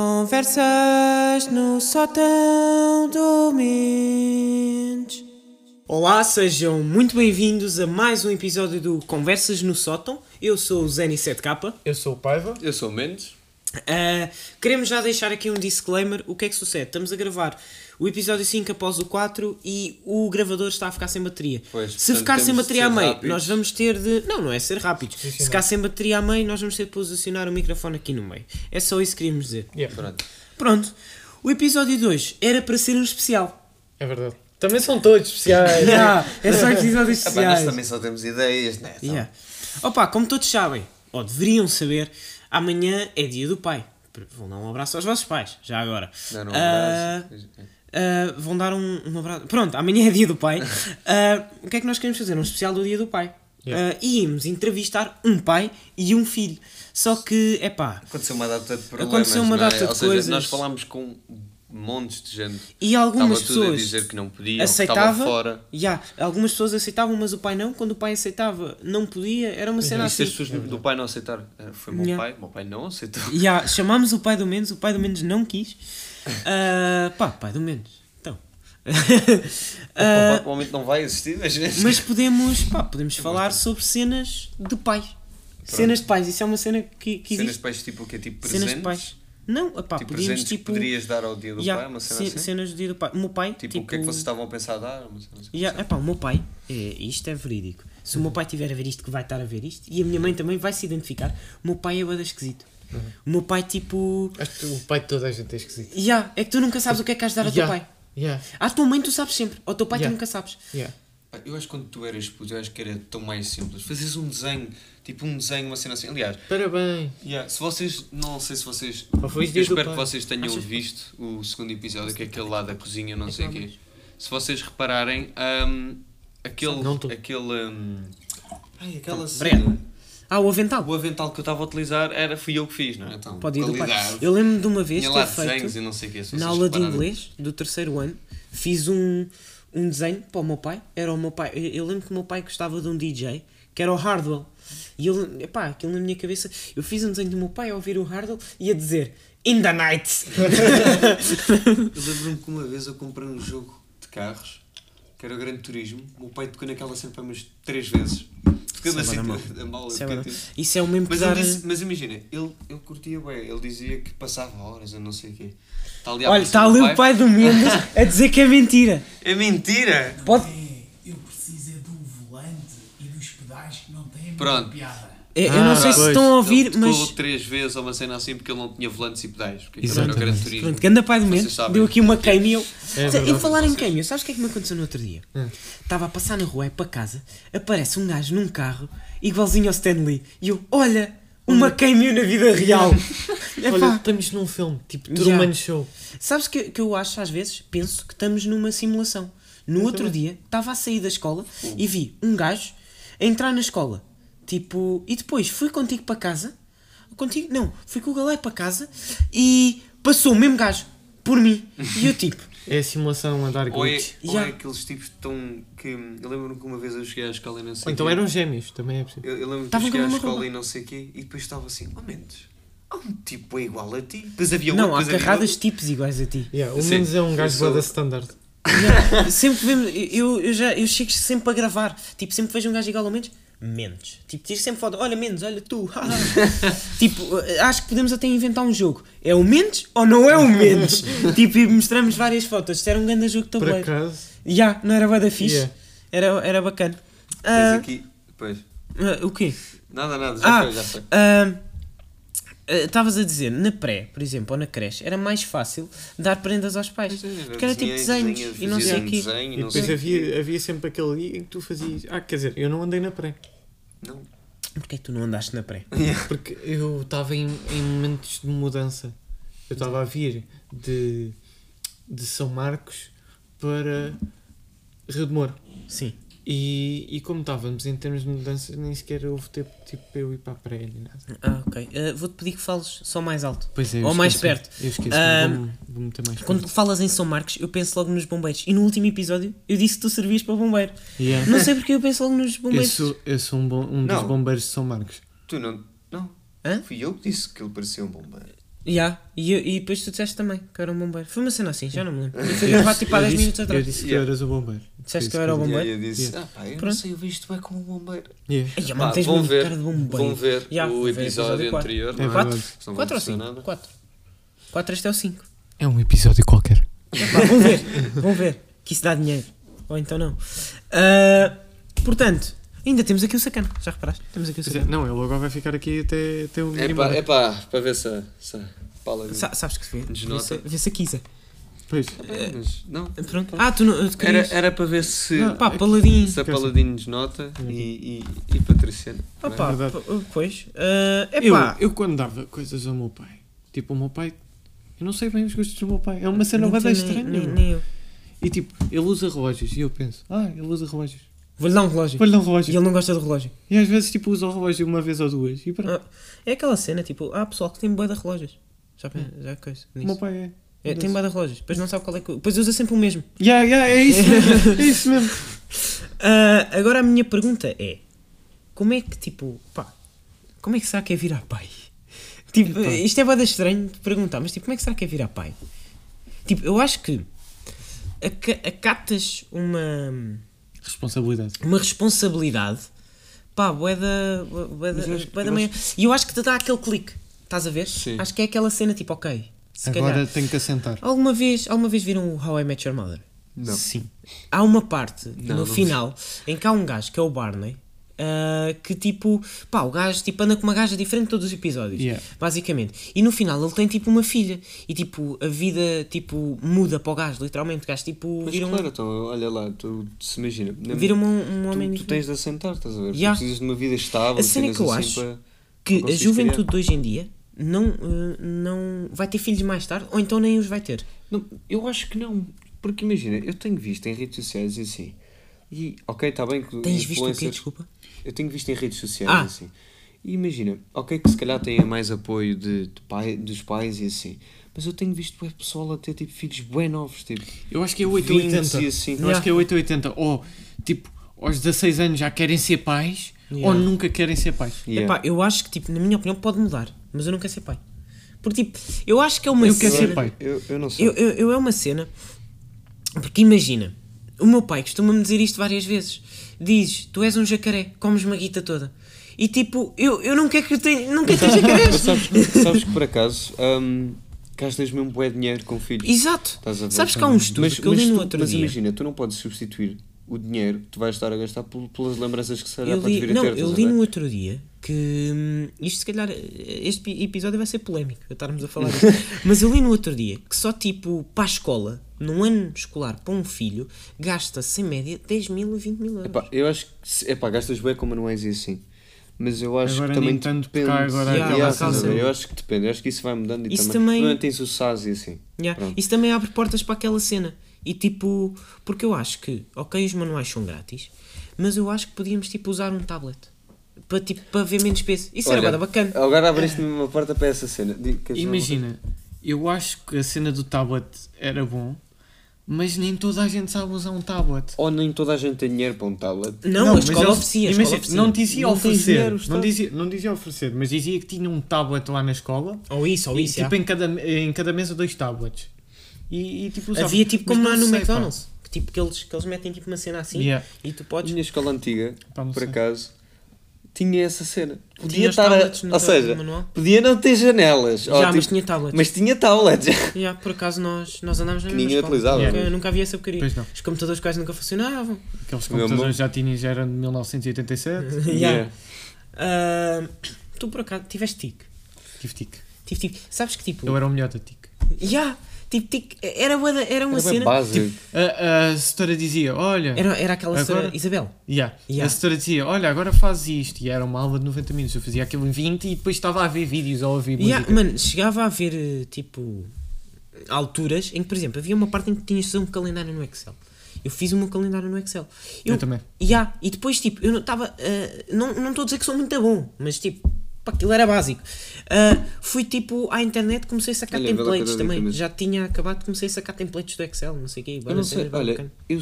Conversas no sótão do Mendes. Olá, sejam muito bem-vindos a mais um episódio do Conversas no Sótão. Eu sou o Zeni7K. Eu sou o Paiva. Eu sou o Mendes. Uh, queremos já deixar aqui um disclaimer. O que é que sucede? Estamos a gravar o episódio 5 após o 4 e o gravador está a ficar sem bateria. Pois, se portanto, ficar sem bateria a meio, rápidos. nós vamos ter de. Não, não é ser rápido. Se ficar sem bateria a meio, nós vamos ter de posicionar o microfone aqui no meio. É só isso que queríamos dizer. Yeah, Pronto. Pronto. O episódio 2 era para ser um especial. é verdade. Também são todos especiais. Yeah, é só episódios Ah, pá, nós especiais. também só temos ideias, né? Então, Yeah. Opa, como todos sabem, ou deveriam saber, amanhã é dia do pai. Vão dar um abraço aos vossos pais, já agora. Dar um abraço. ah, vão dar um, um abraço. Pronto, amanhã é dia do pai. Ah, o que é que nós queremos fazer? Um especial do dia do pai. Yeah. Ah, e íamos entrevistar um pai e um filho. Só que, é pá, Aconteceu uma data de problemas. Aconteceu uma é? data de Ou seja, coisas. nós falámos com montes de gente. e algumas Estava tudo a pessoas dizer que não podia, aceitava, que fora. Ya, algumas pessoas aceitavam, mas o pai não. Quando o pai aceitava, não podia. Era uma cena E se as assim. pessoas do pai não aceitaram? Eh, Foi meu Yeah. pai, meu pai não aceitou. Ya, chamámos o pai do Mendes, o pai do Mendes não quis. Ah, pá, pai do Mendes. Então. Ah, Provavelmente não vai existir, mas... mas podemos, pá, podemos falar sobre cenas de pais. Cenas de pais, isso é uma cena que, que Cenas existe. de pais tipo o quê? Tipo Cenas presentes? de pais. Não, pá, Tipo podíamos presentes tipo. que poderias dar ao dia do Ya, pai, uma cena ce- assim? cenas do dia do pai. O meu pai, Tipo, tipo. o que é que vocês estavam a pensar a dar? Uma cena assim. Ya, epá, o meu pai, é, isto é verídico. Se o meu pai estiver a ver isto, que vai estar a ver isto, e a minha mãe também vai se identificar, o meu pai é bada esquisito. O meu pai, tipo. Acho que o pai de toda a gente é esquisito. Ya, é que tu nunca sabes o que é que has de dar ao teu Yeah, pai. Yeah, À tua mãe tu sabes sempre, ao teu pai tu Yeah. nunca sabes. yeah. Eu acho que quando tu eras puto, eu acho que era tão mais simples. Fazes um desenho, tipo um desenho, uma cena assim. Aliás, Parabéns. yeah, se vocês, não sei se vocês. Eu espero que vocês tenham Achas- visto o segundo episódio, que é aquele lá da cozinha, não É sei o quê. Se vocês repararem, hum, aquele. Não tô. aquele hum, ai, aquela cena. Ah, o avental. O avental que eu estava a utilizar era, fui eu que fiz, não é? Então, Pode ir qualidade. Eu lembro de uma vez Tinha ter feito, e não sei o quê. na aula de inglês do terceiro ano, fiz um, um desenho para o meu pai. Era o meu pai. Eu, eu lembro que o meu pai gostava de um DJ, que era o Hardwell. E ele, epá, aquilo na minha cabeça, eu fiz um desenho do meu pai a ouvir o Hardwell e a dizer In the night! Eu lembro-me que uma vez eu comprei um jogo de carros que era o Grande Turismo. O meu pai tocou naquela sempre umas três vezes. Isso é assim a mala. Isso é, Isso é o mesmo Mas, pesar. ele disse, mas imagina, ele, ele curtia bem, ele dizia que passava horas, eu não sei o quê. Está ali Olha, está ali o pai do Mendes a dizer que é mentira. É mentira! Pode. É, eu preciso é do volante e dos pedais que não têm Pronto. piada. É, eu Ah, não sei se estão a Ele ouvir, tocou mas. três vezes ou uma cena assim porque ele não tinha volantes e pedais. Porque aquilo era o Exatamente. Grande Turismo. Pronto, ganda pai do sabem. deu aqui uma cameo. É e verdade. falar em cameo, sabes o que é que me aconteceu no outro dia? Estava a passar na rua, é para casa, aparece um gajo num carro igualzinho ao Stanley. E eu, olha, uma cameo na vida real. Epá, Olha, estamos num filme, tipo Yeah. Truman Show. Sabes que, que eu acho às vezes? Penso que estamos numa simulação. No outro dia, estava a sair da escola e vi um gajo a entrar na escola. Tipo, e depois fui contigo para casa. Contigo? Não, fui com o Galé para casa e passou o mesmo gajo por mim. E eu tipo, É a simulação a dar Ou é, glitch. ou Yeah. é aqueles tipos que estão. Que, eu lembro-me que uma vez eu cheguei à escola e não sei Ou então quê. eram gêmeos, também é possível. Eu, eu lembro que eu cheguei à escola roupa. e não sei o quê e depois estava assim, oh Mendes, há um tipo igual a ti. Depois havia não, outro, há carradas tipos iguais a ti. Yeah, o Mendes é um gajo sou- da standard. Yeah, sempre vemos, eu, eu já eu chego sempre a gravar. Tipo, sempre vejo um gajo igual ao Mendes, Mendes. Tipo, tiro sempre foto, olha Mendes, olha tu. tipo, acho que podemos até inventar um jogo. É o Mendes ou não é o Mendes? tipo, e mostramos várias fotos. Isto era um grande jogo de Por acaso. Já, não era bué da fixe? Yeah. Era, era bacana. Tens Ah, aqui. Pois. ah, o quê? Nada, nada, já Ah, foi, já foi. ah, ah, Estavas a dizer, na pré, por exemplo, ou na creche, era mais fácil dar prendas aos pais. Porque era tipo desenhos e não sei o quê. Desenho, E depois havia, havia sempre aquele dia em que tu fazias. Ah, quer dizer, eu não andei na pré. Não. Porquê que tu não andaste na pré? Porque eu estava em, em momentos de mudança. Eu estava a vir de, de São Marcos para Rio de Moro. Sim. E, e como estávamos em termos de mudança, nem sequer houve tempo tipo, para eu ir para a pré nem nada. Ah, ok. Ah, Vou-te pedir que fales só mais alto. Pois é, eu Ou mais esqueci-me. perto. Eu esqueci, Ah, vou, vou meter mais Quando perto. falas em São Marcos, eu penso logo nos bombeiros. E no último episódio, eu disse que tu servias para bombeiro. Yeah. Não sei porque eu penso logo nos Eu bombeiros. sou, eu sou um, bom, um dos bombeiros de São Marcos. Tu não. Não. Hã? Fui eu que disse que ele parecia um bombeiro. Ya, e, eu- e depois tu disseste também que eu era um bombeiro. Foi uma cena assim, já não me lembro. E foi gravado tipo há 10 disse- minutos Eu atrás. disse que Yeah. eras o bombeiro. Disseste que eu era o E bombeiro. aí eu disse, Yeah. ah pá, eu não Pronto. sei, eu tu é como um bombeiro. Yeah. Ai, Pá, mano, tens vão mesmo ver, cara de bombeiro. vão ver Ya, o vou ver episódio quatro. anterior, É não é? Quatro? verdade. Senão 4 ou vamos dizer 5? nada. 4. 4, este é o 5. É um episódio qualquer. vão ver, vão ver. Que isso dá dinheiro. Ou então não. Ah, portanto, ainda temos aqui o sacana. Já reparaste? Temos aqui o sacana. Não, ele agora vai ficar aqui até, até o É mínimo. pá, é pá, para ver se a- se pala. Sa- sabes que se vê? Desnota. Vê-se a Kisa. Pois. É, mas não. Pronto. Ah, tu não. Tu Era, era para ver se, Não, Pá, paladinho. se a Paladino desnota e, e, e Patriciana. não é? Opa, verdade. p- pois. Ah, Eu, epá. eu quando dava coisas ao meu pai, tipo, o meu pai, eu não sei bem os gostos do meu pai. É uma cena bada nem- estranha. Nem, nem eu. E tipo, ele usa relógios e eu penso, ah, ele usa relógios. Vou-lhe dar um relógio. Vou-lhe dar um E relógio. ele não gosta do relógio. E às vezes tipo usa o relógio uma vez ou duas. E pronto. Ah, é aquela cena, tipo, há pessoal que tem boia de relógios. Já, já é coisa. o nisso. meu pai é. É, tem boia de relógios. Depois não sabe qual é que. Depois usa sempre o mesmo. Yeah, yeah, é isso mesmo. é isso mesmo. Ah, agora a minha pergunta é: como é que, tipo, pá, como é que será que é virar pai? Tipo, Epá. isto é bada estranho de perguntar, mas tipo, como é que será que é virar pai? Tipo, eu acho que aca- acatas uma, Responsabilidade. uma responsabilidade, pá, bué da, bué da, acho- bué da eu manhã. E eu acho que te dá aquele clique, estás a ver? Sim. Acho que é aquela cena tipo, ok, se Agora calhar. tenho que assentar. Alguma vez, alguma vez viram o How I Met Your Mother? Não. Sim. há uma parte Não, no não final em que há um gajo que é o Barney ah, que tipo, pá, o gajo tipo, anda com uma gaja diferente todos os episódios, Yeah. basicamente. E no final ele tem tipo uma filha e tipo a vida tipo muda para o gajo, literalmente. O gajo tipo Mas vira um, claro, então, olha lá, tu se imagina. na- vira um, um homem tu, tu tens de assentar, estás a ver? Yeah. Tu precisas de uma vida estável, A cena que eu assim acho para- que para a juventude criar. de hoje em dia não, ah, não vai ter filhos mais tarde ou então nem os vai ter. Não, eu acho que não. Porque imagina, eu tenho visto em redes sociais e assim. E, ok, está bem que Tens visto o quê? Desculpa. Eu tenho visto em redes sociais Ah. e assim. E imagina, ok que se calhar têm mais apoio de, de pai, dos pais e assim. Mas eu tenho visto bué pessoal a ter tipo filhos bem novos, tipo. Eu acho que é 8 20 ou 80. e assim. Eu acho que é 8 ou 80. Ou tipo, aos 16 anos já querem ser pais Yeah. ou nunca querem ser pais. Yeah. Epá, eu acho que tipo, na minha opinião pode mudar, mas eu não quero ser pai. Porque tipo, eu acho que é uma Eu quero cena. ser pai. Eu, eu não sei. Eu, eu, eu é uma cena. Porque imagina, o meu pai costuma-me dizer isto várias vezes. Diz, tu és um jacaré, comes uma guita toda. E tipo, eu, eu não quero que eu tenha, não quero ter Mas jacarés. sabes, sabes que por acaso hum, gastas mesmo bué dinheiro com filhos. Exato. Sabes que há um estudo Mas, que eu mas li no outro mas dia. imagina, tu não podes substituir o dinheiro que tu vais estar a gastar pel- pelas lembranças que se calhar Eu podes li, vir a não, ter. eu li no outro dia que hum, isto se calhar este pi- episódio vai ser polémico a estarmos a falar disto. mas eu li no outro dia que só tipo para a escola, num ano escolar para um filho, gasta-se em média 10 mil e 20 mil euros. Epá, eu acho que epá, gastas bem com manuais e assim. Mas eu acho Agora que também depende. agora Yeah, Yeah, a ver? Eu acho que depende, eu acho que isso vai mudando e Isso também. também- Também tens o SAS e assim. Yeah. Isso também abre portas para aquela cena. E tipo, porque eu acho que, ok, os manuais são grátis, mas eu acho que podíamos tipo usar um tablet para, tipo, para ver menos peso. Isso era Olha, bada bacana. Agora abriste-me uma porta para essa cena. Imagina, eu acho que a cena do tablet era bom, mas nem toda a gente sabe usar um tablet. Ou nem toda a gente tem dinheiro para um tablet. Não, a mas escola eles- oferecia, a imagina, escola oferecia. Não dizia Não oferecer, dinheiro, não dizia, não dizia oferecer, mas dizia que tinha um tablet lá na escola Ou isso, ou e isso. tipo já. em cada, em cada mesa dois tablets. E, e, tipo, usava. Havia tipo como não lá no sei, pá. McDonald's, que, tipo, que, eles, que eles metem tipo uma cena assim Yeah. e tu podes. minha escola antiga, Pá, não por sei. acaso, tinha essa cena. Podia Tinha estar a, tablets no Ou seja, manual? podia não ter janelas. Já, mas tipo, tinha tablet. mas tinha tablets. Já, por acaso nós, nós andámos na ninguém utilizava, Nunca, mas- nunca havia essa porcaria. Pois não. Os computadores quase nunca funcionavam. Aqueles computadores já tinham, já eram de 1987. Yeah. Ah, tu por acaso tiveste tic. Tive tic. Tive tic. Sabes que tipo. Eu era o melhor da tic. Já! Tipo, tic. Era, bué da- era uma Era cena. básico. A, a setora dizia: Olha, Era, era aquela Agora- senhora Isabel. Yeah. Yeah. A setora dizia, olha, agora faz isto. E era uma aula de 90 minutos. Eu fazia aquilo em 20 e depois estava a ver vídeos ou a ouvir Yeah, música. mano, chegava a haver eh, tipo alturas em que, por exemplo, havia uma parte em que tinhas de fazer um calendário no Excel. Eu fiz o meu calendário no Excel. Eu também. Yeah, e depois, tipo, eu não estava. eh, não não estou a dizer que sou muito bom, mas tipo, pá, aquilo era básico. Ah, fui tipo à internet, comecei a sacar Olha, templates também. mas- Já tinha acabado, comecei a sacar templates do Excel, não sei o quê. Eu não sei, olha, eu,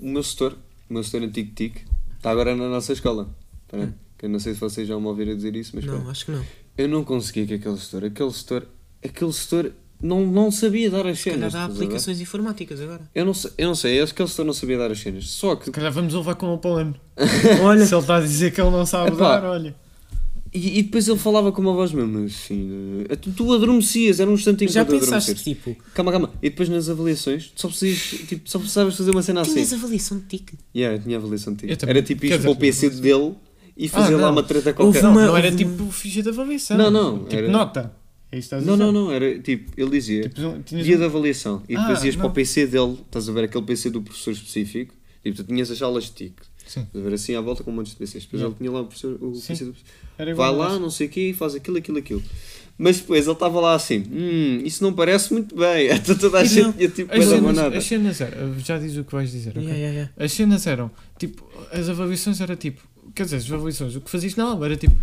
o meu setor, o meu setor antigo TIC, está agora na nossa escola. Pronto. Que eu não sei se vocês já me ouviram dizer isso, mas Hum. Não, pronto. acho que não. Eu não consegui que aquele setor, aquele setor aquele setor não, não sabia dar as Se calhar cenas. a ver? aplicações informáticas agora. Eu não sei, eu não sei, acho que aquele setor não sabia dar as cenas. Só que Se calhar vamos levar com o Paulo Olha, Se ele está a dizer que ele não sabe Epá. dar, olha. E, e depois ele falava com uma voz mesmo assim. eh, Tu, tu adormecias, era um instantinho já para tu pensaste, tipo, Calma, calma. E depois nas avaliações, tu só precisas, tipo, só precisavas fazer uma cena assim. tinhas avaliação de tique. Yeah, eu tinha avaliação de ti. Eu também. Era tipo dizer, para o PC dele e fazer Ah, lá não. uma treta qualquer. Não, uma- não era houve tipo ficha de avaliação. Não, não, Tipo era- nota. É isso que estás a Não, dizer? não, não. Era tipo, ele dizia Tipo, dia um- de avaliação e Ah, depois ias para não. o PC dele, estás a ver aquele PC do professor específico. Tipo, tu tinhas as aulas de TIC. Sim. Ver assim à volta com um monte de PCs. Depois Yeah. ele tinha lá o, professor, o. PC do Era Vai lá, não sei o quê, faz aquilo, aquilo, aquilo. Mas depois ele estava lá assim, hum, isso não parece muito bem. Então toda a E gente tinha tipo As cenas, nada. as cenas eram, já diz o que vais dizer, ok? Yeah, yeah, yeah. As cenas eram, tipo, as avaliações era tipo, quer dizer, as avaliações, o que fazias não, era tipo,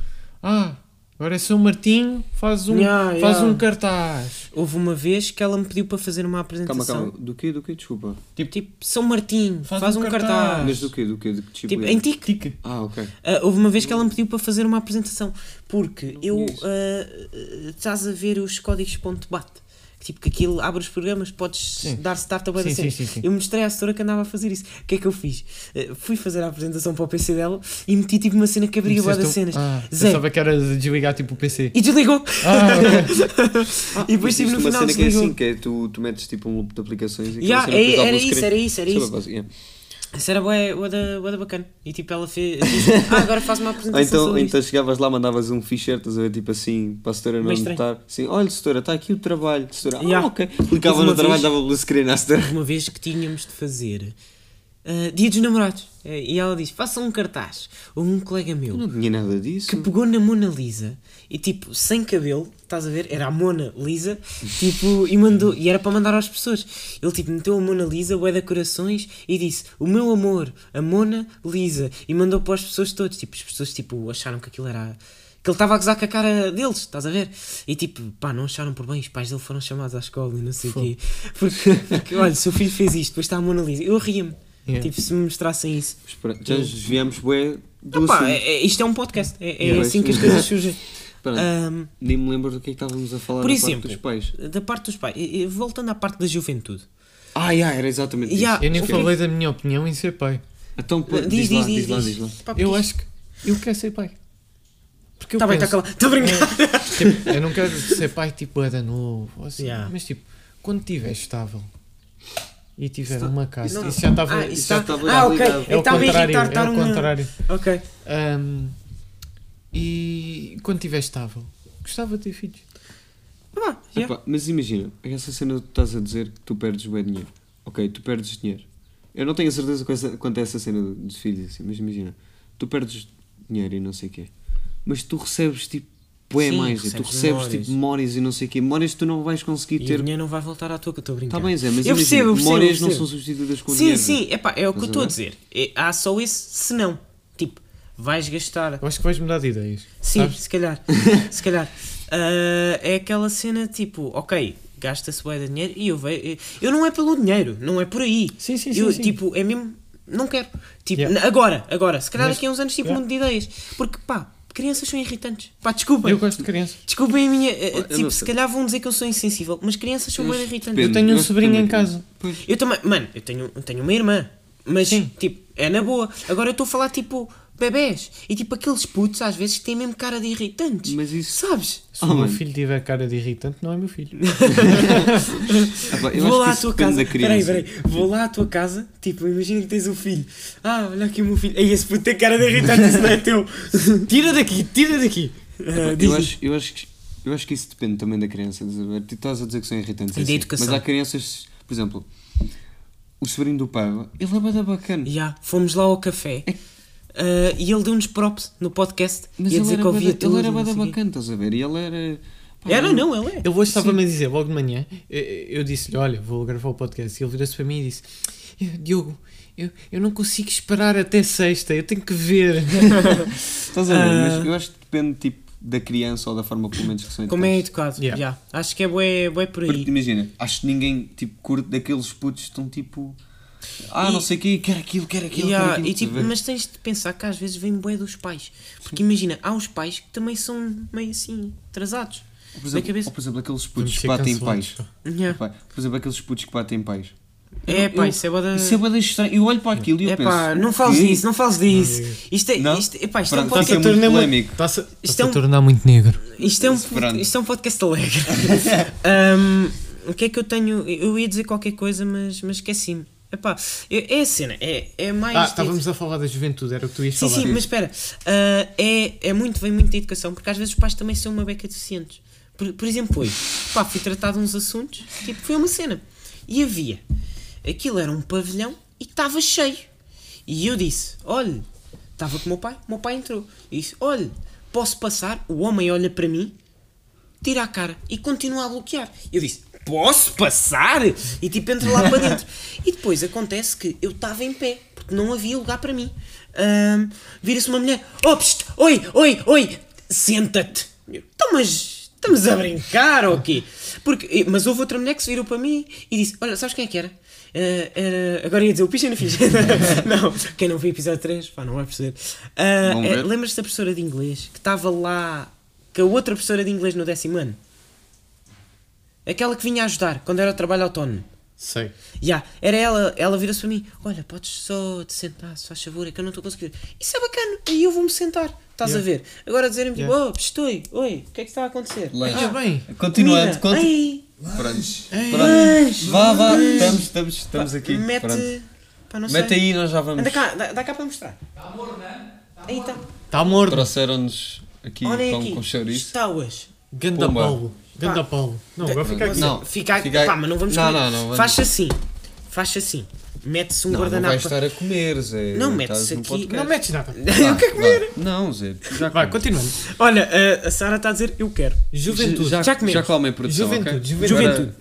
ah, agora é São Martinho, faz um, Yeah, faz yeah. um cartaz. Houve uma vez que ela me pediu para fazer uma apresentação. Calma, calma. Do quê? Do quê? Desculpa. Tipo, São Martinho, faz, Faz um um cartaz. cartaz. Mas do quê? Do quê? De que Tipo, disciplina? em tique. Ah, ok. Ah, houve uma vez que ela me pediu para fazer uma apresentação. Porque eu. conheço. ah, ah, estás a ver os códigos ponto bate. Tipo, que aquilo abre os programas, podes Sim. dar start a Sim, cena. sim, sim, sim. Eu mostrei à setora que andava a fazer isso. O que é que eu fiz? Ah, fui fazer a apresentação para o PC dela e meti tipo uma cena que abria bué das cenas. Ah, Zé. pensava que era de desligar tipo o PC. E desligou! Ah, ok. e depois tive no uma final cena que é assim, que é tu, tu metes tipo um loop de aplicações e Yeah, é- era isso, era isso, era Isso é isso. Isso era bué, bué, da, bué bacana. E tipo, ela fez. ah, agora faz uma apresentação então, sobre então chegavas lá, mandavas um ficheiro, estás a ver, tipo assim, para a setora não notar. Assim, olha, setora, está aqui o trabalho. Setora, ah, Yeah. ok. Clicava no uma trabalho, vez- dava blue screen à setora. uma vez que tínhamos de fazer ah, Dia dos Namorados. Eh, E ela disse: faça um cartaz. Houve um colega Eu meu não tinha nada disso. que pegou na Mona Lisa e, tipo, sem cabelo, estás a ver? Era a Mona Lisa, tipo, e mandou. E era para mandar às pessoas. Ele, tipo, meteu a Mona Lisa, bué de corações, e disse: O meu amor, a Mona Lisa. E mandou para as pessoas todas. Tipo, as pessoas, tipo, acharam que aquilo era. Que ele estava a gozar com a cara deles, estás a ver? E tipo, pá, não acharam por bem, os pais dele foram chamados à escola e não sei o quê. Porque, porque, olha, seu filho fez isto, depois está a Mona Lisa. Eu ria-me. Yeah. Tipo, se me mostrassem isso. Já desviamos, bué, do pá, assunto. é- é- isto é um podcast. É, é Yeah. assim que as coisas surgem. Ahm, nem me lembro do que é que estávamos a falar Por da exemplo, parte dos pais. da parte dos pais, voltando à parte da juventude. Ah, yeah, era exatamente Yeah. isso. Eu nem O que- falei da minha opinião em ser pai. Então, pô, Diz, diz, diz, lá, diz, diz lá, diz. diz lá. Pá, Eu acho que eu quero ser pai. Porque eu Está bem, está penso, calado. Estou a brincar. tipo, eu não quero ser pai tipo é da novo, assim, Yeah. mas tipo, quando estiver estável e tiver Está- uma casa, Não. isso já estava. Ah, isso já estava Ah, ok. É o Estava a contrário, é o contrário. Ok. E quando estiver estável, gostava de ter filhos. Ah, yeah. Epá, mas imagina, essa cena que tu estás a dizer que tu perdes bem dinheiro. Ok, tu perdes dinheiro. Eu não tenho a certeza quanto é essa cena do- dos filhos, assim, mas imagina, tu perdes dinheiro e não sei o quê. Mas tu recebes tipo, bué Sim, mais, tu recebes recebes memórias. tipo memórias e não sei o quê. Memórias que tu não vais conseguir E o ter. dinheiro não vai voltar à toa que eu estou a brincar. Está bem, Zé, mas eu percebo, eu percebo, memórias eu não percebo. são substituídas com Sim, dinheiro. sim, epá, é o que eu estou a dizer. É, há só esse se não. Tipo, vais gastar. Eu acho que vais mudar de ideias. Sim, sabes? se calhar. se calhar. Ah, é aquela cena tipo, ok, gasta-se bué de dinheiro e eu vejo. Eu não é pelo dinheiro, não é por aí. Sim, sim, sim. eu, sim. tipo, é mesmo. Não quero. Tipo, Yeah. agora, agora. Se calhar Mas- daqui a uns anos, tipo, Yeah. mundo de ideias. Porque, pá, crianças são irritantes. Pá, desculpem. eu gosto de crianças. Desculpem a minha. eh, tipo, se calhar vão dizer que eu sou insensível, mas crianças são bem irritantes. depende. Eu tenho um sobrinho em casa. Pois. Eu também, mano, eu tenho, eu tenho uma irmã, mas Sim. tipo, é na boa. Agora eu estou a falar tipo bebés e tipo aqueles putos às vezes que têm mesmo cara de irritantes. Mas isso. Sabes? Se Ah, o meu mano. filho tiver cara de irritante, não é meu filho. Vou acho lá que à tua casa. da criança. Peraí, peraí. Vou lá à tua casa. Tipo, imagina que tens um filho. Ah, olha aqui o meu filho. Ei, esse puto tem cara de irritante, isso não é teu. Tira daqui, tira daqui. Diz Eu aí. acho, eu, acho que, eu acho que isso depende também da criança. estás a ver? Tu estás a dizer que são irritantes. E da assim, educação. Mas há crianças, por exemplo, o sobrinho do Pava, ele é bada bacana. Já, fomos lá ao café. Ah, e ele deu-nos props no podcast. Mas ele dizer era, que ouvia bada, tudo. ele era bada bacana, estás a ver? E ele era. pá, Era, não, ele é. Ele hoje estava-me a dizer, logo de manhã, eu, eu disse-lhe, olha, vou gravar o podcast. E ele virou-se para mim e disse, Diogo, eu, eu não consigo esperar até sexta, eu tenho que ver. Estás a ver? Ah. Mas eu acho que depende tipo, da criança ou da forma pelo menos que são Como é educados. educado. Yeah. já. Acho que é bué, bué por Porque aí. imagina, acho que ninguém tipo, curte daqueles putos que estão tipo. Ah, E- não sei o quê, quer aquilo, quer aquilo, Yeah, quer aquilo. e, tipo, mas tens de pensar que às vezes vem bué dos pais. Porque imagina, há os pais que também são meio assim atrasados. Por na exemplo, cabeça. ou, por exemplo aqueles putos que batem pais. Yeah. Por exemplo, aqueles putos que batem pais. É Eu- pá, eu- isso é boa da... Isso é bada estranho. Eu olho para aquilo e eu É penso. pá, não fales disso, não fales disso. Não, Isto é, Não? isto, epá, isto é um Pronto, podcast está a polémico. Está-se Isto está-se é a um- tornar muito negro. Isto é um, Pronto. isto é um podcast alegre. Ahm, o que é que eu tenho? Eu ia dizer qualquer coisa, mas, mas esqueci-me. Epá, é, é a cena, é, é mais. Ah, estávamos a falar da juventude, era o que tu ias Sim, falar. sim, mas espera, ah, é, é muito, vem muito da educação, porque às vezes os pais também são uma beca deficientes. Por, por exemplo, hoje, pá, fui tratar de uns assuntos, tipo, foi uma cena. E havia, aquilo era um pavilhão e estava cheio. E eu disse: olha, estava com o meu pai, o meu pai entrou. E disse: olha, posso passar? O homem olha para mim, tira a cara e continua a bloquear. Eu disse: Posso passar? E tipo, entra lá para dentro. E depois acontece que eu estava em pé, porque não havia lugar para mim. Ahm, Vira-se uma mulher: Oh, psst, oi, oi, oi, senta-te. Então, mas estamos a brincar ou quê? Porque, mas houve outra mulher que se virou para mim e disse: Olha, sabes quem é que era? Ah, era- agora ia dizer o picha não fiz. não, quem não viu o episódio 3, pá, não vai perceber. Vamos é. Lembras-te da professora de inglês que estava lá, que a outra professora de inglês no décimo ano? Aquela que vinha ajudar quando era o trabalho autónomo. Sei. Já, era ela, ela vira-se para mim: Olha, podes só te sentar, se faz favor, é que eu não estou a conseguir. Isso é bacana, aí eu vou-me sentar, estás Yeah. a ver? Agora dizerem-me tipo: Yeah. Oh, estou, oi, o que é que está a acontecer? Lanche. Ah, bem. Continuando, conti- Ei. Pronto. Vá, vá, estamos, estamos, estamos aqui. Mete, Pronto. pá, não Mete sei. aí, nós já vamos. Anda cá, dá, dá cá para mostrar. Está amor, não é? Aí está. Morto. Trouxeram-nos aqui Olhem pão aqui, com chouriço. estauas. Ganda Pumba. Ganda Pá. Paulo. Não, agora fica aqui. Não. Fica, Fica aí. pá, mas não vamos Não, comer. não, não, Faz assim, faz assim. Mete-se um Não, não guardanapo. vais estar a comer, Zé. Não, no aqui-. Não metes nada. eu quero comer. Vá. Não, Zé. Já Vai, continuando. Olha, a, a Sara está a dizer: Eu quero. Juventude. Já, Já comemos. já comem produção, Juventude, ok? juventude. Juventude.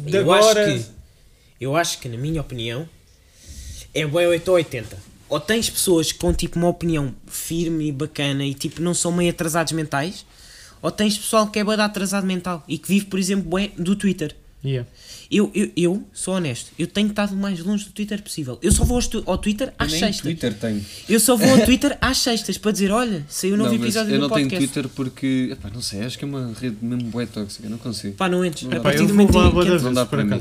De eu agora. acho que, eu acho que, na minha opinião, é bem 8 ou 80. Ou tens pessoas com tipo uma opinião firme e bacana e tipo não são meio atrasados mentais, ou tens pessoal que é bem atrasado mental e que vive, por exemplo, bué do Twitter. Yeah. Eu, eu, eu sou honesto, eu tenho estado o mais longe do Twitter possível. Eu só vou ao, Twitter às Nem sextas. Twitter tenho. Eu só vou ao Twitter às sextas para dizer: olha, saiu um novo não, episódio eu do não tenho podcast. Twitter porque, epá, não sei, acho que é uma rede mesmo bué tóxica, não consigo. Pá, não entres. Não a partir eu do momento em que Não dá para mim.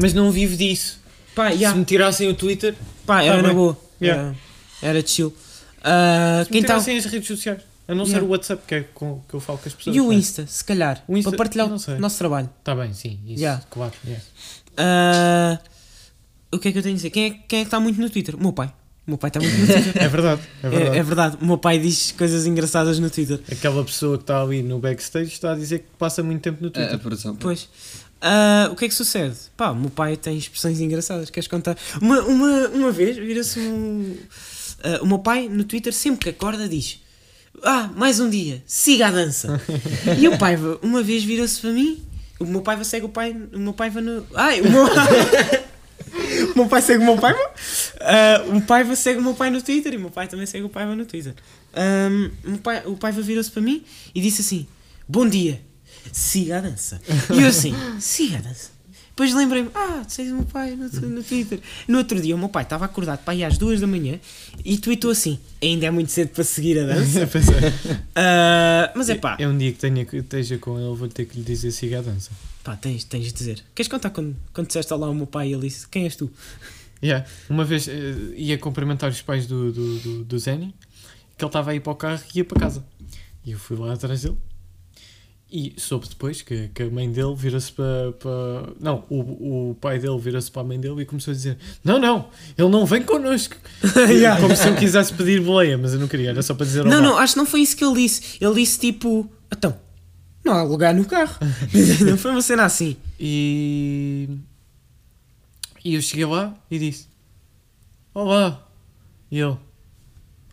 Mas não vivo disso. Pá, já. Se me tirassem o Twitter, Pá, era Tá na bem. boa. Yeah. Era, era chill. Ah, se me quem tá, tirassem as redes sociais. A não ser o WhatsApp, que é com que eu falo com as pessoas. e o né? Insta, se calhar. O Insta, para partilhar o nosso trabalho. Tá bem, sim. Isso, Yeah. claro. yeah. Ah, o que é que eu tenho a dizer? Quem é, quem é que está muito no Twitter? O meu pai. O meu pai está muito no Twitter. É verdade, é verdade. é, é verdade. O meu pai diz coisas engraçadas no Twitter. Aquela pessoa que está ali no backstage está a dizer que passa muito tempo no Twitter. a produção. Pois. Ah, o que é que sucede? Pá, o meu pai tem expressões engraçadas. Queres contar? Uma, uma, uma vez vira-se um. ah, o meu pai no Twitter, sempre que acorda, diz: Ah, mais um dia, siga a dança. e o pai, uma vez vira-se para mim. O meu pai vai segue o pai. O meu pai vai no. Ai, o meu. o meu pai segue o meu pai. Ah, o pai vai segue o meu pai no Twitter e o meu pai também segue o pai no Twitter. Ahm, o pai, o pai vai virou-se para mim e disse assim: Bom dia, siga a dança. E eu assim: Siga a dança. Depois lembrei-me: Ah, és o meu pai no, no Twitter. No outro dia, o meu pai estava acordado para ir às duas da manhã e tweetou assim: Ainda é muito cedo para seguir a dança. É. Ah, mas é pá, É um dia que tenha, esteja com ele, vou ter que lhe dizer siga a dança. pá, tens, tens de dizer. Queres contar quando, quando disseste lá ao meu pai e ele disse: Quem és tu? Yeah. Uma vez eh, ia cumprimentar os pais do, do, do, do Zeni, que ele estava a ir para o carro e ia para casa. E eu fui lá atrás dele. E soube depois que, que a mãe dele vira-se para, para. Não, o, o pai dele vira-se para a mãe dele e começou a dizer: Não, não, ele não vem connosco. Yeah. Como se eu quisesse pedir boleia, mas eu não queria, era só para dizer Não, não, acho que não foi isso que ele disse. Ele disse tipo: Então, não há lugar no carro. não foi uma cena assim. E. E eu cheguei lá e disse: Olá. E ele: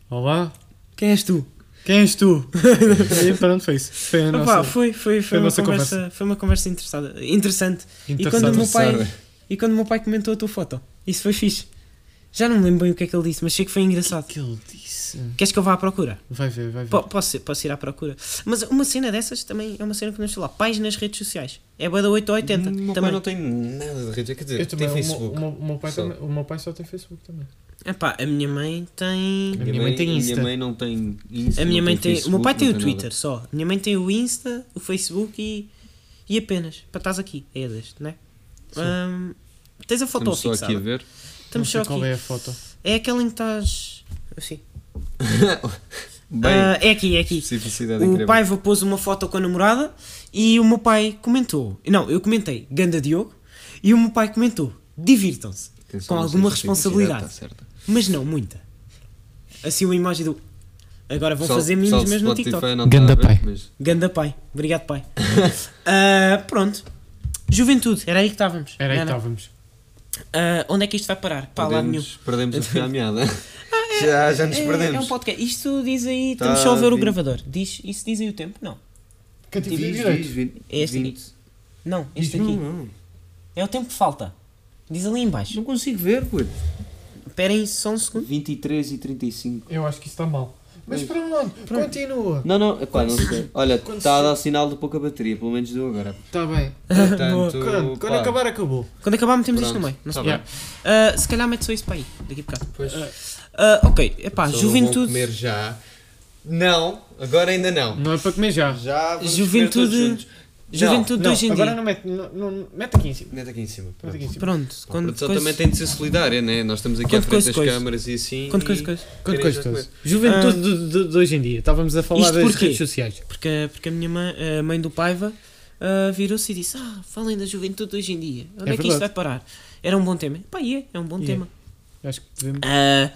Olá. Quem és tu? Quem és tu? e pronto, foi isso. Foi a Opa, nossa. foi, foi, foi, foi uma nossa conversa, foi uma conversa interessada, interessante. E quando, o Interessante. meu pai, Interessante. e quando o meu pai comentou a tua foto, isso foi fixe. Já não me lembro bem o que é que ele disse, mas sei que foi engraçado. que ele disse? Queres que eu vá à procura? Vai ver, vai ver. Po- posso, posso ir à procura. Mas uma cena dessas também é uma cena que nos lá. Pais nas redes sociais. É boa da 8 ou 80. O meu pai também. não tem nada de rede, quer dizer, eu também, tem o, Facebook. O, meu, o meu pai Só. também, o meu pai só tem Facebook também. Epá, a minha mãe tem. A minha mãe tem A Insta. minha mãe não tem Insta. A minha mãe tem. O meu pai tem o Facebook, Twitter só. A minha mãe tem o Insta, o Facebook e. E apenas. Para estás aqui. É deste, não é? Ahm, tens a foto nada. Estamos só aqui a fixada. ver. Não Estamos sei só qual aqui. é a foto. É aquela em que estás. Assim. Bem, Ah, é aqui, é aqui. O incrível. Paiva pôs uma foto com a namorada e o meu pai comentou. Não, eu comentei Ganda Diogo e o meu pai comentou divirtam-se. Com alguma a especificidade responsabilidade. certa. Mas não, muita. Assim uma imagem do. Agora vão Pessoal- fazer memes mesmo no Spotify TikTok. não Ganda a ver, pai. mas- Ganda pai. Obrigado, pai. Ah, pronto. Juventude, era aí que estávamos. Era aí que estávamos. Ah, onde é que isto vai parar? Para lá nenhum. Perdemos, perdemos a fio à meada. já, já nos É, perdemos. é um podcast. Isto diz aí. Tá Estamos só a ver o gravador. Diz, isso diz aí o tempo? Não. Cantinho Diz, direito. diz, vinte- É este aqui. vinte. Não, este Não, aqui. não. É o tempo que falta. Diz ali em baixo. Não consigo ver, puto. Esperem só um segundo. 23 e 35. Eu acho que isso está mal. Mas para onde? Continua. Não, não, epá, não sei. Olha, Quando está a se- dar sinal de pouca bateria, pelo menos deu agora. Está bem. Portanto, Quando, quando pá, acabar, acabou. Quando acabar, metemos isto no Pronto, meio. Não tá sei. bem. Ah, se calhar mete só isso para aí. Daqui a bocado. Pois. Ah, ok, epá, Só não juventude. vão comer já. Não, agora ainda não. Não é para comer já. Já vamos Juventude- comer todos juntos. Juventude de Não, hoje em agora dia. não mete, não, não- mete aqui em cima. Mete aqui em cima. Pronto. aqui em cima. Pronto, A quando produção coisa, também tem de ser solidária, né? Nós estamos aqui Quando à frente coisa, das coisa. câmaras e assim. quando e coisa, coisa. Quanto coisa, coisa. Juventude de, de- de hoje em dia. Estávamos a falar das porquê? redes sociais. Porque, porque a minha mãe, a mãe do Paiva ah, virou-se e disse: Ah, falem da juventude de hoje em dia. Onde é, É que isto vai parar? Era um bom tema. Pá, é, é um bom E é. tema. Acho que devemos. Ah,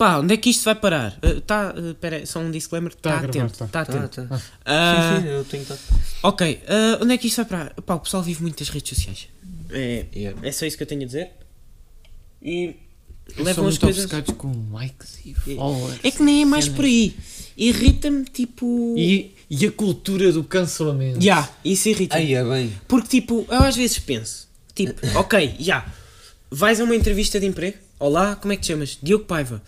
pá, onde é que isto vai parar? Ah, tá, ah, Espera, só um disclaimer. Tá a Está gravar, atento. tá. Está Tá, atento. tá. Ah, Sim, sim, eu tenho que Ok, ah, onde é que isto vai parar? Pá, o pessoal vive muito das redes sociais. É, Yeah. é só isso que eu tenho a dizer. E levam as coisas. com likes e followers. É que nem é mais por aí. Irrita-me, tipo. E, e a cultura do cancelamento. Já, isso irrita-me. Aí é bem. Porque, tipo, eu às vezes penso, tipo, ok, já, vais a uma entrevista de emprego, olá, como é que te chamas? Diogo Paiva.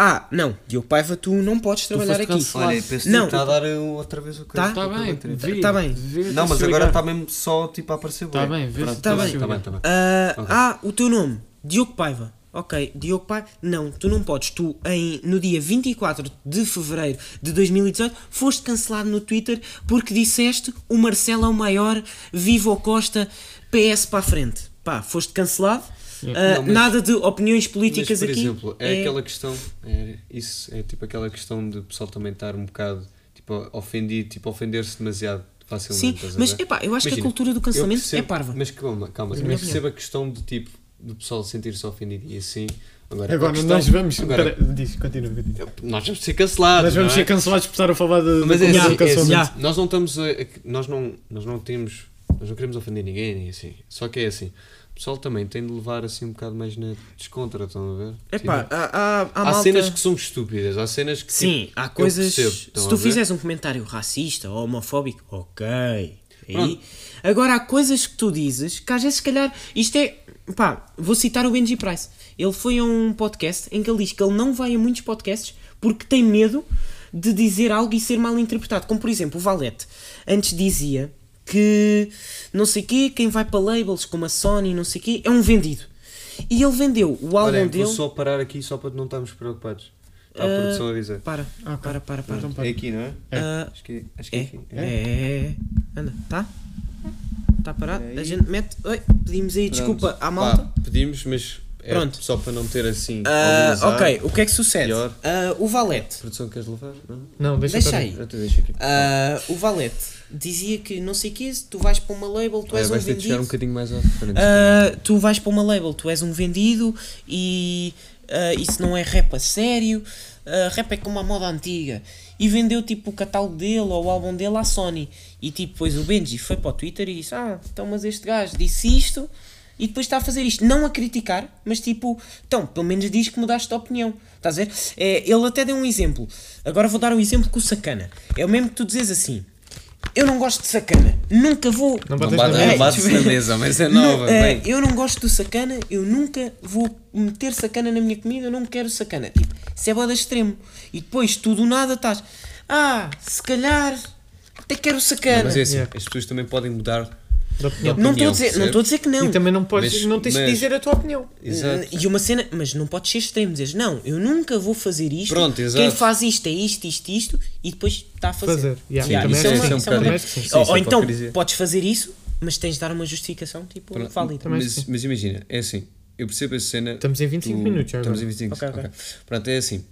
Ah, não, Diogo Paiva, tu não podes trabalhar aqui. cancelado. Olha, penso Não. que está a dar outra vez o Tá? coisa. Está para bem, bater. vê, Tá bem. Não, mas agora está mesmo só tipo a aparecer. Tá bué. bem, vê Pronto, se tá tá bem. bem, tá bem, tá bem. Ah, ah, o teu nome, Diogo Paiva. Ok, Diogo Paiva. Não, tu não podes. Tu, em, no dia 24 de fevereiro de 2018, foste cancelado no Twitter porque disseste o Marcelo é o maior, viva o Costa, PS para a frente. Pá, foste cancelado. Ah, Não, mas- nada de opiniões Mas, políticas por aqui. exemplo, é, aquela questão, é, isso é tipo aquela questão de o pessoal também estar um bocado tipo, ofendido, tipo ofender-se demasiado facilmente. Sim, mas epá, eu acho que a Imagina, cultura do cancelamento percebo- é parva. Mas calma, calma, eu percebo a questão de tipo do pessoal sentir-se ofendido e assim. Agora, Agora questão- nós vamos. agora, Espera, diz, continua, continua. nós vamos ser cancelados. Nós vamos não é? ser cancelados por estar a falar de, Mas da é assim, é assim, cancelamento. Já. nós não estamos a, a- nós não nós não temos nós não queremos ofender ninguém nem assim só que é assim pessoal também tem de levar assim um bocado mais na descontra estão a ver Epá, Tipo, há, há, há, há malta- cenas que são estúpidas há cenas que Sim, tipo, há coisas. percebo, se tu fizeres um comentário racista ou homofóbico, ok. Aí. Agora há coisas que tu dizes que às vezes, se calhar, isto é. Pá, vou citar o Benji Price. Ele foi a um podcast em que ele diz que ele não vai a muitos podcasts porque tem medo de dizer algo e ser mal interpretado. Como por exemplo, o Valete antes dizia que não sei quê, quem vai para labels como a Sony, não sei quê, é um vendido. E ele vendeu o álbum Olha, dele. vou só parar aqui só para não estarmos preocupados está a Ah, produção a dizer Para, para, para, para. Então, pá. é aqui não é? Ah, acho que, acho que é, É, aqui é, é. Anda, tá? Está parado? A gente mete. Oi, pedimos aí desculpa Pronto. à malta. Pá, pedimos mas é Pronto. só para não ter assim azar. ok, o que é que sucede? Pior. Ah, o Valete. produção queres levar? Não? Não, deixa, Deixa aí. Eu te deixo aqui Ah, o Valete dizia que não sei o que, tu vais para uma label, tu Olha, és um chegar um vendido. bocadinho mais à frente tu vais para uma label, tu és um vendido e isso não é rap a sério. Rap é como a moda antiga. E vendeu tipo o catálogo dele ou o álbum dele à Sony. E tipo, depois o Benji foi para o Twitter e disse: Ah, então, mas este gajo disse isto e depois está a fazer isto. Não a criticar, mas tipo, então, pelo menos diz que mudaste de opinião. Estás a ver? É, ele até deu um exemplo. Agora vou dar um exemplo com o sacana. É o mesmo que tu dizes assim. Eu não gosto de sacana. Nunca vou. Não Não bates não mesa. bate deixa eu na mesa, mas é nova. é, bem. eu não gosto do sacana, eu nunca vou meter sacana na minha comida, eu não quero sacana. Tipo, isso é boda extremo. E depois tu do nada estás, ah, se calhar até quero sacana. Não, mas é assim, Yeah. as pessoas também podem mudar Da opinião. Não estou a dizer, não estou a dizer que não. E também não podes, Mas- não tens de mas- dizer a tua opinião. Exato. E uma cena, mas não pode ser extremo, dizer não, eu nunca vou fazer isto. Pronto, exato. Quem faz isto é isto, isto, isto, e depois está a fazer. Fazer. Yeah, Yeah, também isso é uma- sim, isso é uma também sim. Sim, ou isso ou é então hipocrisia. podes fazer isso, mas tens de dar uma justificação tipo Pronto, válida. Também mas, sim. mas imagina, é assim, eu percebo essa cena. Estamos em 25 tu- minutos já Estamos em agora. 25 Ok, ok. ok. Pronto, é assim.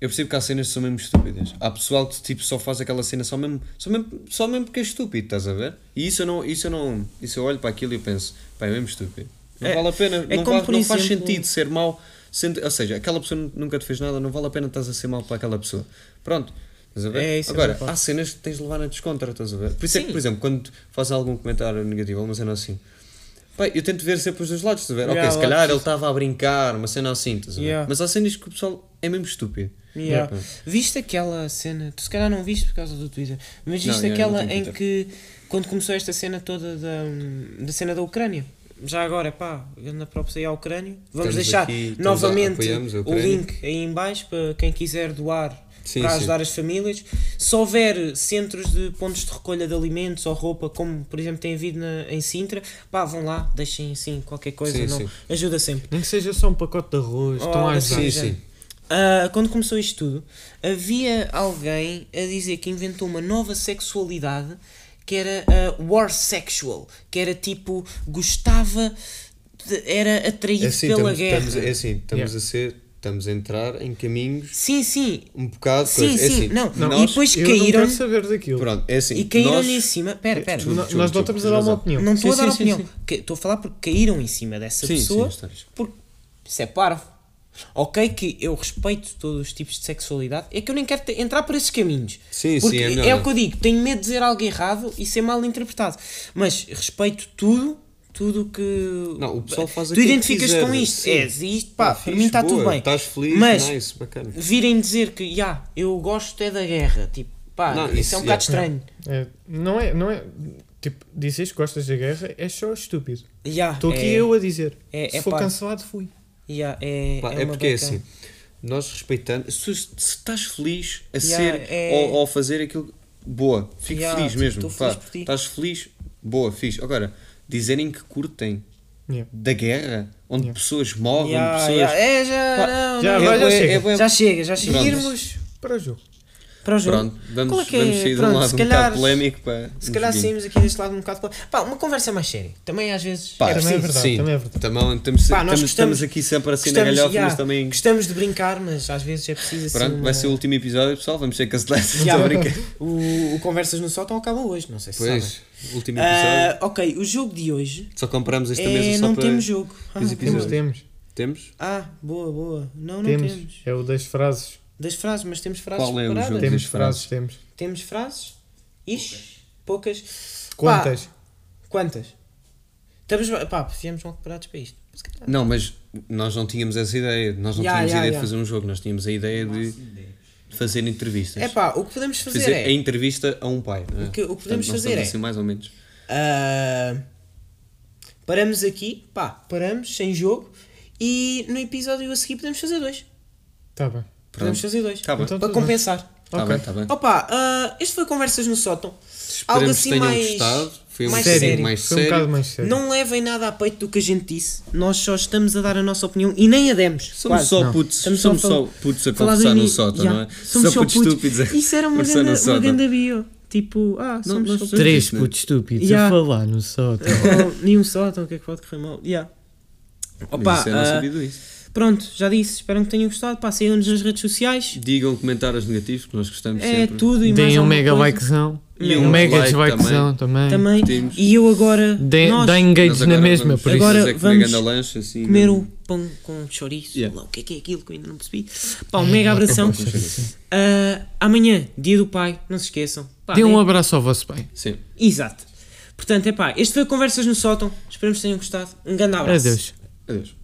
Eu percebo que há cenas que são mesmo estúpidas. Há pessoal que tipo, só faz aquela cena só mesmo, só, mesmo, só mesmo porque é estúpido, estás a ver? E isso eu não, isso eu não, isso eu olho para aquilo e penso, pá, é mesmo estúpido. Não É- vale a pena, é não, como vale- não faz exemplo- sentido ser mau. Sendo, ou seja, aquela pessoa nunca te fez nada, não vale a pena estás a ser mau para aquela pessoa. Pronto. Estás a ver? É, isso é Agora, há cenas que tens de levar na descontra, estás a ver? Por isso é que, Sim. por exemplo, quando fazem algum comentário negativo uma cena assim, pá, eu tento ver sempre os dois lados, estás a ver? Yeah, ok, se calhar ele estava a brincar, uma cena assim, estás a ver? Yeah. Mas há cenas que o pessoal é mesmo estúpido. Yeah. Yeah. Viste aquela cena, tu se calhar não viste por causa do Twitter, mas viste aquela não tenho em Twitter. que quando começou esta cena toda da, da cena da Ucrânia. Já agora, pá, na própria aí à Ucrânia. Vamos Estamos deixar aqui, novamente o link aí em baixo para quem quiser doar Sim, para sim. ajudar as famílias. Se houver centros de pontos de recolha de alimentos ou roupa, como por exemplo tem havido na, em Sintra, pá, vão lá, deixem assim qualquer coisa, Sim, não, sim. ajuda sempre. Nem que seja só um pacote de arroz, Oh, estão a ajudar. Sim, sim. Ah, quando começou isto tudo, havia alguém a dizer que inventou uma nova sexualidade que era a war sexual, que era tipo, gostava, de- era atraído É assim, pela estamos, guerra. estamos- é assim, estamos Yeah. a ser, estamos a entrar em caminhos Sim, sim, um bocado sim, coisa. É sim, assim, não, nós- e depois Eu não caíram quero saber daquilo. Pronto, é assim. e caíram nós, em cima, pera, pera, Desculpa, No- desculpa, nós não estamos a dar uma opinião. não estou a Sim, dar sim, sim, opinião, sim. Estou a falar porque caíram em cima dessa Sim, sim, pessoa, estás. porque isso é parvo. Ok, que eu respeito todos os tipos de sexualidade, é que eu nem quero te- entrar por esses caminhos. Sim, sim, Porque é melhor é, o que eu digo, tenho medo de dizer algo errado e ser mal interpretado. Mas respeito tudo, tudo que. Não, o pessoal faz Tu identificas com isto. sim. É, isto, pá, Ah, para mim está tudo bem. Estás feliz, Mas nice, bacana. virem dizer que, já, eu gosto é da guerra, tipo, pá, Não, isso, isso, é um bocado yeah. estranho. É, não é, não é. Tipo, dizes que gostas da guerra é só estúpido. Já, Estou aqui é, eu a dizer. é- Se é for pá. cancelado, fui. Já, é, Pá, é, é porque é assim, nós respeitando, se, se estás feliz a Yeah, ser é- ou, ou fazer aquilo, boa, fico Yeah, feliz tipo, mesmo. pá, feliz estás feliz, boa, fixe. Agora, dizerem que curtem Yeah. da guerra, onde Yeah. pessoas morrem, Já, pessoas. já, é, já, Pá, não, já não, é já é já chega, já chega. Irmos para o jogo. Para o jogo. Pronto, vamos, Qual é que é? vamos sair de um lado se um calhar- bocado polémico para. Se calhar saímos aqui deste lado um bocado. Pá, uma conversa mais séria. Também às vezes. Pá, é também é verdade, sim, também é verdade. Também, estamos, Pá, estamos, gostamos- estamos aqui sempre assim na galhofa, já, mas também. gostamos de brincar, mas às vezes é preciso assim. Pronto, uma- vai ser o último episódio, pessoal. Vamos ser cancelados. Brincar. o, o Conversas no Sótão acaba hoje, não sei se sabem. Pois, último episódio. Ah, ok, o jogo de hoje Só compramos esta é, mesa só não para. temos jogo. Ah, os Temos, temos. Temos? ah, boa, boa. Não, não Temos. temos. É o das frases. Das frases, mas temos frases Qual é o jogo? Temos frases, temos. Temos frases? Ixi, poucas. Quantas? Pá, quantas? Estamos, pá, viemos mal preparados para isto. Não, mas nós não tínhamos essa ideia. Nós não Ya, tínhamos a ideia ya. de fazer um jogo. Nós tínhamos a ideia de de fazer entrevistas. É pá, o que podemos fazer, fazer é. a entrevista a um pai. não é? O que- o que podemos Portanto, fazer é- Assim, mais ou menos. Ah, paramos aqui, pá, paramos, sem jogo, e no episódio a seguir podemos fazer dois. Tá bem. Podemos fazer dois. Tá bem. Então para tudo compensar. Tá Ok. bem, tá bem. Opa, ah, este foi Conversas no Sótão. Algo Esperemos assim que tenham mais, gostado. Foi um mais bocadinho sério. mais Foi um sério. bocado mais sério. Não levem nada a peito do que a gente disse. Nós só estamos a dar a nossa opinião e nem a demos. Somos quase. só Não. putos, Estamos somos a só putos a conversar no sótão, Já. não é? Somos só putos putos. estúpidos. a Isso era uma grande, uma grande bio. Tipo, ah, Não, somos nós só Três isso, putos estúpidos Ya. a falar no sótão. Nenhum sótão, o que é que pode correr mal? Yeah. Opa, isso não ah, isso. Pronto, já disse, espero que tenham gostado. Pá, sigam-nos nas redes sociais. Digam comentários negativos, que nós gostamos É sempre. tudo e mais Deem um mega coisa. likezão. E Um um mega like também. Também. Temos. E eu agora. Dê- nós Dá engage na agora mesma, vamos por isso. Agora vamos lanche, assim, comer não- o pão com chouriço. Yeah. Lá, o que é que é aquilo que eu ainda não percebi? Pá, um mega abração. Ah, amanhã, dia do pai, não se esqueçam. Pá, Dê um né? abraço ao vosso pai. Sim. Exato. Portanto, é pá, este foi Conversas no Sótão. Esperamos que tenham gostado. Um grande abraço. Adeus. Adeus.